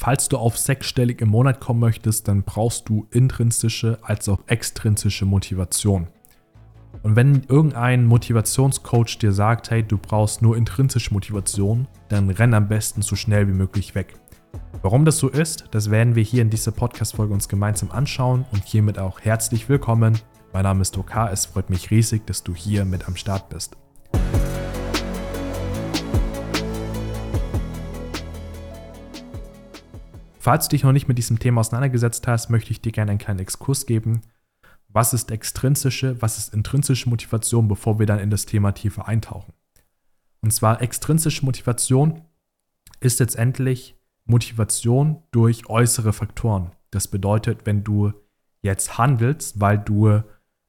falls du auf sechsstellig im Monat kommen möchtest, dann brauchst du intrinsische als auch extrinsische Motivation. Und wenn irgendein Motivationscoach dir sagt, hey, du brauchst nur intrinsische Motivation, dann renn am besten so schnell wie möglich weg. Warum das so ist, das werden wir hier in dieser Podcast-Folge uns gemeinsam anschauen und hiermit auch herzlich willkommen. Mein Name ist Tokar, es freut mich riesig, dass du hier mit am Start bist. Falls du dich noch nicht mit diesem Thema auseinandergesetzt hast, möchte ich dir gerne einen kleinen Exkurs geben. Was ist extrinsische, was ist intrinsische Motivation, bevor wir dann in das Thema tiefer eintauchen? Und zwar extrinsische Motivation ist letztendlich Motivation durch äußere Faktoren. Das bedeutet, wenn du jetzt handelst, weil du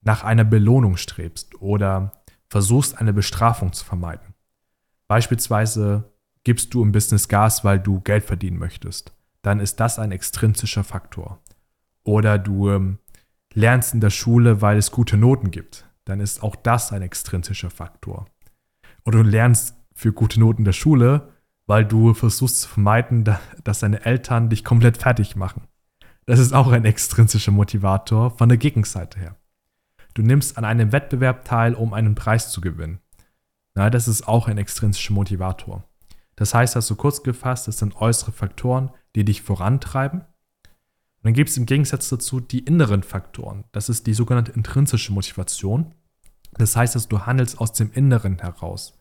nach einer Belohnung strebst oder versuchst, eine Bestrafung zu vermeiden. Beispielsweise gibst du im Business Gas, weil du Geld verdienen möchtest dann ist das ein extrinsischer Faktor. Oder du ähm, lernst in der Schule, weil es gute Noten gibt, dann ist auch das ein extrinsischer Faktor. Oder du lernst für gute Noten in der Schule, weil du versuchst zu vermeiden, dass deine Eltern dich komplett fertig machen. Das ist auch ein extrinsischer Motivator von der Gegenseite her. Du nimmst an einem Wettbewerb teil, um einen Preis zu gewinnen. Na, das ist auch ein extrinsischer Motivator. Das heißt also kurz gefasst, es sind äußere Faktoren, die dich vorantreiben. Und dann gibt es im Gegensatz dazu die inneren Faktoren. Das ist die sogenannte intrinsische Motivation. Das heißt, dass du handelst aus dem Inneren heraus.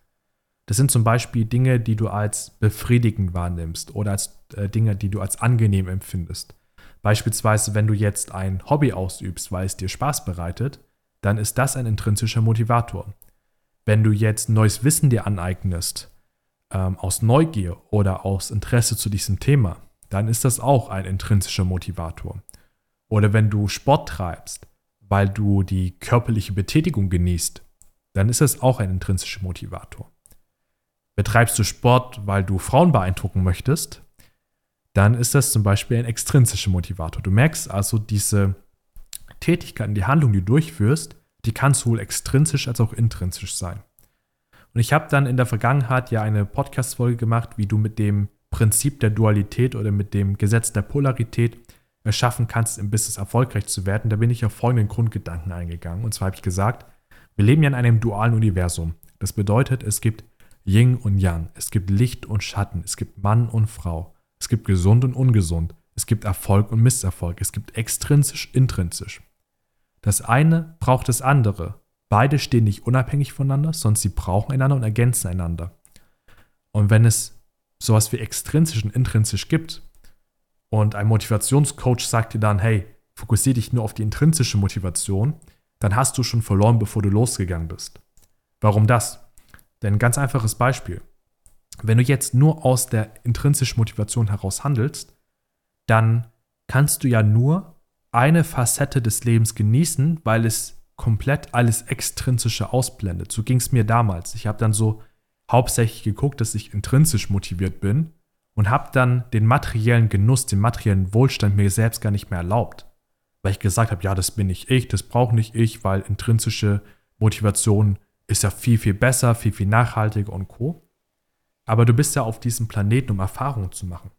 Das sind zum Beispiel Dinge, die du als befriedigend wahrnimmst oder als äh, Dinge, die du als angenehm empfindest. Beispielsweise, wenn du jetzt ein Hobby ausübst, weil es dir Spaß bereitet, dann ist das ein intrinsischer Motivator. Wenn du jetzt neues Wissen dir aneignest, ähm, aus Neugier oder aus Interesse zu diesem Thema, dann ist das auch ein intrinsischer Motivator. Oder wenn du Sport treibst, weil du die körperliche Betätigung genießt, dann ist das auch ein intrinsischer Motivator. Betreibst du Sport, weil du Frauen beeindrucken möchtest, dann ist das zum Beispiel ein extrinsischer Motivator. Du merkst also, diese Tätigkeiten, die Handlung, die du durchführst, die kann sowohl extrinsisch als auch intrinsisch sein. Und ich habe dann in der Vergangenheit ja eine Podcast-Folge gemacht, wie du mit dem Prinzip der Dualität oder mit dem Gesetz der Polarität schaffen kannst, im Business erfolgreich zu werden, da bin ich auf folgenden Grundgedanken eingegangen. Und zwar habe ich gesagt, wir leben ja in einem dualen Universum. Das bedeutet, es gibt Yin und Yang, es gibt Licht und Schatten, es gibt Mann und Frau, es gibt gesund und ungesund, es gibt Erfolg und Misserfolg, es gibt extrinsisch, intrinsisch. Das eine braucht das andere. Beide stehen nicht unabhängig voneinander, sondern sie brauchen einander und ergänzen einander. Und wenn es sowas wie extrinsisch und intrinsisch gibt und ein Motivationscoach sagt dir dann, hey, fokussiere dich nur auf die intrinsische Motivation, dann hast du schon verloren, bevor du losgegangen bist. Warum das? Denn ganz einfaches Beispiel. Wenn du jetzt nur aus der intrinsischen Motivation heraus handelst, dann kannst du ja nur eine Facette des Lebens genießen, weil es komplett alles Extrinsische ausblendet. So ging es mir damals. Ich habe dann so hauptsächlich geguckt, dass ich intrinsisch motiviert bin und habe dann den materiellen Genuss, den materiellen Wohlstand mir selbst gar nicht mehr erlaubt. Weil ich gesagt habe, ja, das bin nicht ich, das brauche nicht ich, weil intrinsische Motivation ist ja viel, viel besser, viel, viel nachhaltiger und co. Aber du bist ja auf diesem Planeten, um Erfahrungen zu machen.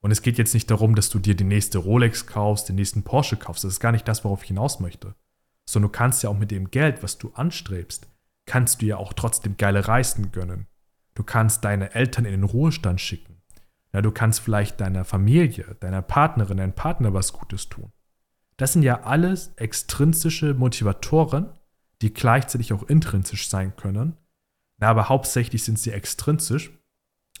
Und es geht jetzt nicht darum, dass du dir die nächste Rolex kaufst, den nächsten Porsche kaufst. Das ist gar nicht das, worauf ich hinaus möchte. Sondern du kannst ja auch mit dem Geld, was du anstrebst, kannst du ja auch trotzdem geile Reisen gönnen. Du kannst deine Eltern in den Ruhestand schicken. Ja, du kannst vielleicht deiner Familie, deiner Partnerin, deinem Partner was Gutes tun. Das sind ja alles extrinsische Motivatoren, die gleichzeitig auch intrinsisch sein können. Na, aber hauptsächlich sind sie extrinsisch,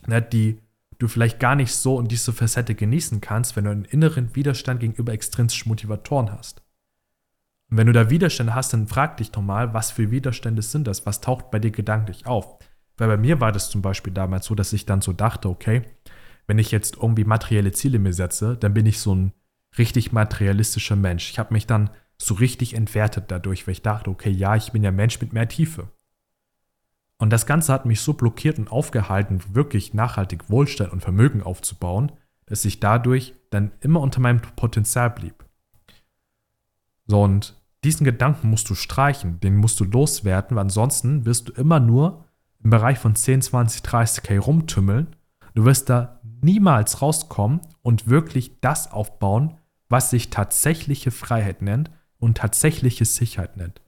na, die du vielleicht gar nicht so in diese Facette genießen kannst, wenn du einen inneren Widerstand gegenüber extrinsischen Motivatoren hast. Und wenn du da Widerstände hast, dann frag dich doch mal, was für Widerstände sind das? Was taucht bei dir gedanklich auf? Weil bei mir war das zum Beispiel damals so, dass ich dann so dachte, okay, wenn ich jetzt irgendwie materielle Ziele mir setze, dann bin ich so ein richtig materialistischer Mensch. Ich habe mich dann so richtig entwertet dadurch, weil ich dachte, okay, ja, ich bin ja Mensch mit mehr Tiefe. Und das Ganze hat mich so blockiert und aufgehalten, wirklich nachhaltig Wohlstand und Vermögen aufzubauen, dass ich dadurch dann immer unter meinem Potenzial blieb. So, und diesen Gedanken musst du streichen, den musst du loswerden, weil ansonsten wirst du immer nur im Bereich von 10, 20, 30k rumtümmeln. Du wirst da niemals rauskommen und wirklich das aufbauen, was sich tatsächliche Freiheit nennt und tatsächliche Sicherheit nennt.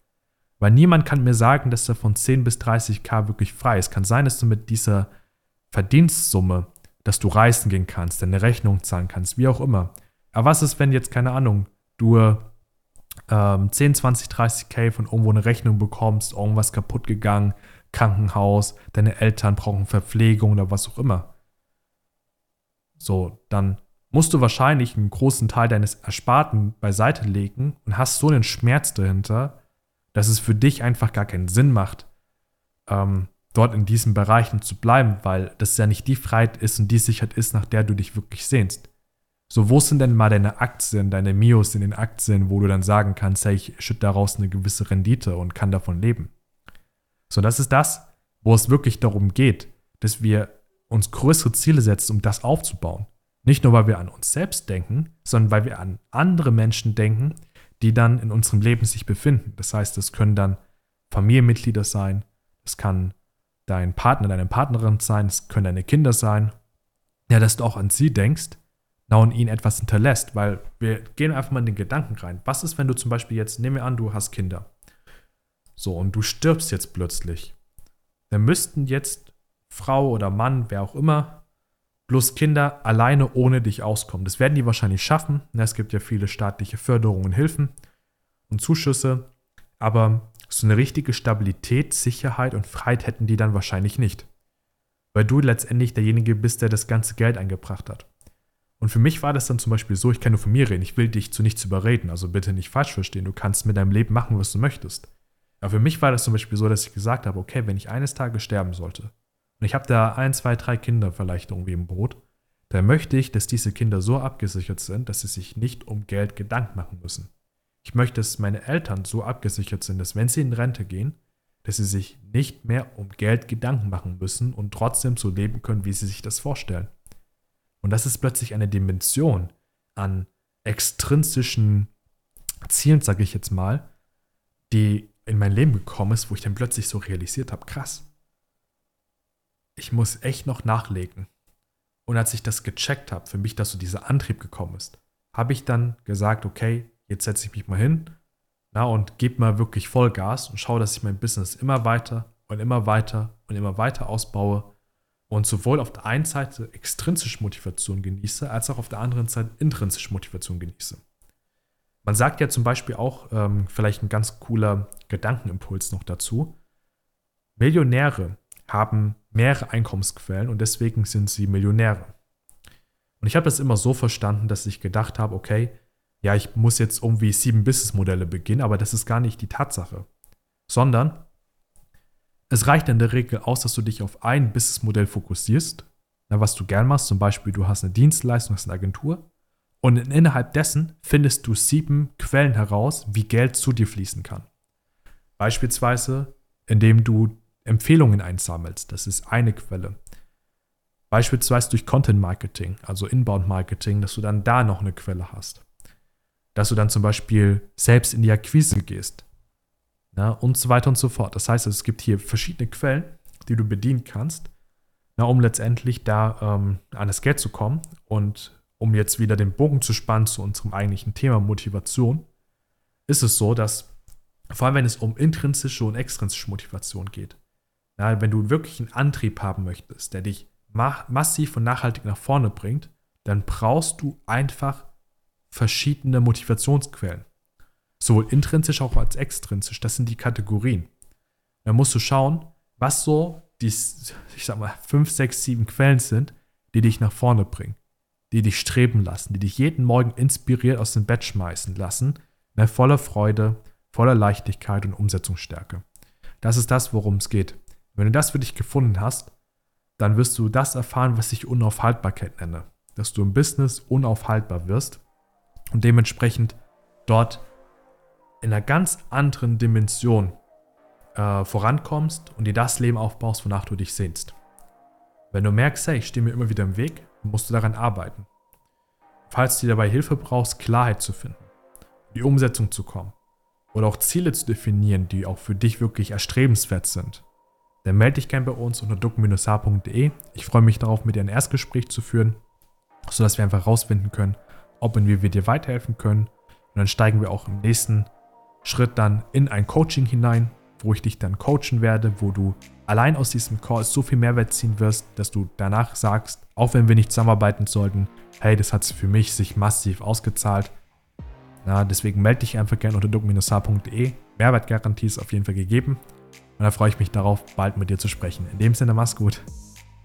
Weil niemand kann mir sagen, dass er von 10 bis 30k wirklich frei ist. Kann sein, dass du mit dieser Verdienstsumme, dass du reisen gehen kannst, deine Rechnung zahlen kannst, wie auch immer. Aber was ist, wenn jetzt, keine Ahnung, du ähm, 10, 20, 30k von irgendwo eine Rechnung bekommst, irgendwas kaputt gegangen, Krankenhaus, deine Eltern brauchen Verpflegung oder was auch immer. So, dann musst du wahrscheinlich einen großen Teil deines Ersparten beiseite legen und hast so einen Schmerz dahinter, dass es für dich einfach gar keinen Sinn macht, ähm, dort in diesen Bereichen zu bleiben, weil das ja nicht die Freiheit ist und die Sicherheit ist, nach der du dich wirklich sehnst. So, wo sind denn mal deine Aktien, deine Mios in den Aktien, wo du dann sagen kannst, hey, ich schütte daraus eine gewisse Rendite und kann davon leben? So, das ist das, wo es wirklich darum geht, dass wir uns größere Ziele setzen, um das aufzubauen. Nicht nur, weil wir an uns selbst denken, sondern weil wir an andere Menschen denken, die dann in unserem Leben sich befinden. Das heißt, es können dann Familienmitglieder sein, es kann dein Partner, deine Partnerin sein, es können deine Kinder sein. Ja, dass du auch an sie denkst und ihnen etwas hinterlässt, weil wir gehen einfach mal in den Gedanken rein. Was ist, wenn du zum Beispiel jetzt, nehmen wir an, du hast Kinder. So, und du stirbst jetzt plötzlich. Dann müssten jetzt Frau oder Mann, wer auch immer, plus Kinder alleine ohne dich auskommen. Das werden die wahrscheinlich schaffen. Es gibt ja viele staatliche Förderungen Hilfen und Zuschüsse, aber so eine richtige Stabilität, Sicherheit und Freiheit hätten die dann wahrscheinlich nicht. Weil du letztendlich derjenige bist, der das ganze Geld eingebracht hat. Und für mich war das dann zum Beispiel so, ich kann nur von mir reden, ich will dich zu nichts überreden, also bitte nicht falsch verstehen, du kannst mit deinem Leben machen, was du möchtest. Aber für mich war das zum Beispiel so, dass ich gesagt habe, okay, wenn ich eines Tages sterben sollte, und ich habe da ein, zwei, drei Kinder vielleicht irgendwie im Boot, dann möchte ich, dass diese Kinder so abgesichert sind, dass sie sich nicht um Geld Gedanken machen müssen. Ich möchte, dass meine Eltern so abgesichert sind, dass wenn sie in Rente gehen, dass sie sich nicht mehr um Geld Gedanken machen müssen und trotzdem so leben können, wie sie sich das vorstellen. Und das ist plötzlich eine Dimension an extrinsischen Zielen, sage ich jetzt mal, die in mein Leben gekommen ist, wo ich dann plötzlich so realisiert habe, krass, ich muss echt noch nachlegen. Und als ich das gecheckt habe, für mich, dass so dieser Antrieb gekommen ist, habe ich dann gesagt, okay, jetzt setze ich mich mal hin na, und gebe mal wirklich Vollgas und schaue, dass ich mein Business immer weiter und immer weiter und immer weiter ausbaue und sowohl auf der einen Seite extrinsische Motivation genieße, als auch auf der anderen Seite intrinsische Motivation genieße. Man sagt ja zum Beispiel auch, ähm, vielleicht ein ganz cooler Gedankenimpuls noch dazu, Millionäre haben mehrere Einkommensquellen und deswegen sind sie Millionäre. Und ich habe das immer so verstanden, dass ich gedacht habe, okay, ja, ich muss jetzt irgendwie sieben Businessmodelle beginnen, aber das ist gar nicht die Tatsache. Sondern es reicht in der Regel aus, dass du dich auf ein Businessmodell fokussierst, was du gern machst. Zum Beispiel, du hast eine Dienstleistung, hast eine Agentur. Und innerhalb dessen findest du sieben Quellen heraus, wie Geld zu dir fließen kann. Beispielsweise, indem du Empfehlungen einsammelst. Das ist eine Quelle. Beispielsweise durch Content Marketing, also Inbound Marketing, dass du dann da noch eine Quelle hast. Dass du dann zum Beispiel selbst in die Akquise gehst. Na, und so weiter und so fort. Das heißt, es gibt hier verschiedene Quellen, die du bedienen kannst, na, um letztendlich da ähm, an das Geld zu kommen. Und um jetzt wieder den Bogen zu spannen zu unserem eigentlichen Thema Motivation, ist es so, dass vor allem wenn es um intrinsische und extrinsische Motivation geht, ja, wenn du wirklich einen Antrieb haben möchtest, der dich ma massiv und nachhaltig nach vorne bringt, dann brauchst du einfach verschiedene Motivationsquellen. Sowohl intrinsisch auch als extrinsisch. Das sind die Kategorien. Dann musst du schauen, was so die, ich sag mal, fünf, sechs, sieben Quellen sind, die dich nach vorne bringen, die dich streben lassen, die dich jeden Morgen inspiriert aus dem Bett schmeißen lassen, ne, voller Freude, voller Leichtigkeit und Umsetzungsstärke. Das ist das, worum es geht. Wenn du das für dich gefunden hast, dann wirst du das erfahren, was ich Unaufhaltbarkeit nenne. Dass du im Business unaufhaltbar wirst und dementsprechend dort in einer ganz anderen Dimension äh, vorankommst und dir das Leben aufbaust, wonach du dich sehnst. Wenn du merkst, hey, ich stehe mir immer wieder im Weg, musst du daran arbeiten. Falls du dabei Hilfe brauchst, Klarheit zu finden, die Umsetzung zu kommen oder auch Ziele zu definieren, die auch für dich wirklich erstrebenswert sind, dann melde dich gerne bei uns unter duck-h.de. Ich freue mich darauf, mit dir ein Erstgespräch zu führen, sodass wir einfach herausfinden können, ob und wie wir dir weiterhelfen können. Und dann steigen wir auch im nächsten Schritt dann in ein Coaching hinein, wo ich dich dann coachen werde, wo du allein aus diesem Call so viel Mehrwert ziehen wirst, dass du danach sagst, auch wenn wir nicht zusammenarbeiten sollten, hey, das hat für mich sich massiv ausgezahlt. Na, deswegen melde dich einfach gerne unter duck-h.de. Mehrwertgarantie ist auf jeden Fall gegeben. Und da freue ich mich darauf, bald mit dir zu sprechen. In dem Sinne, mach's gut.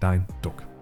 Dein Duck.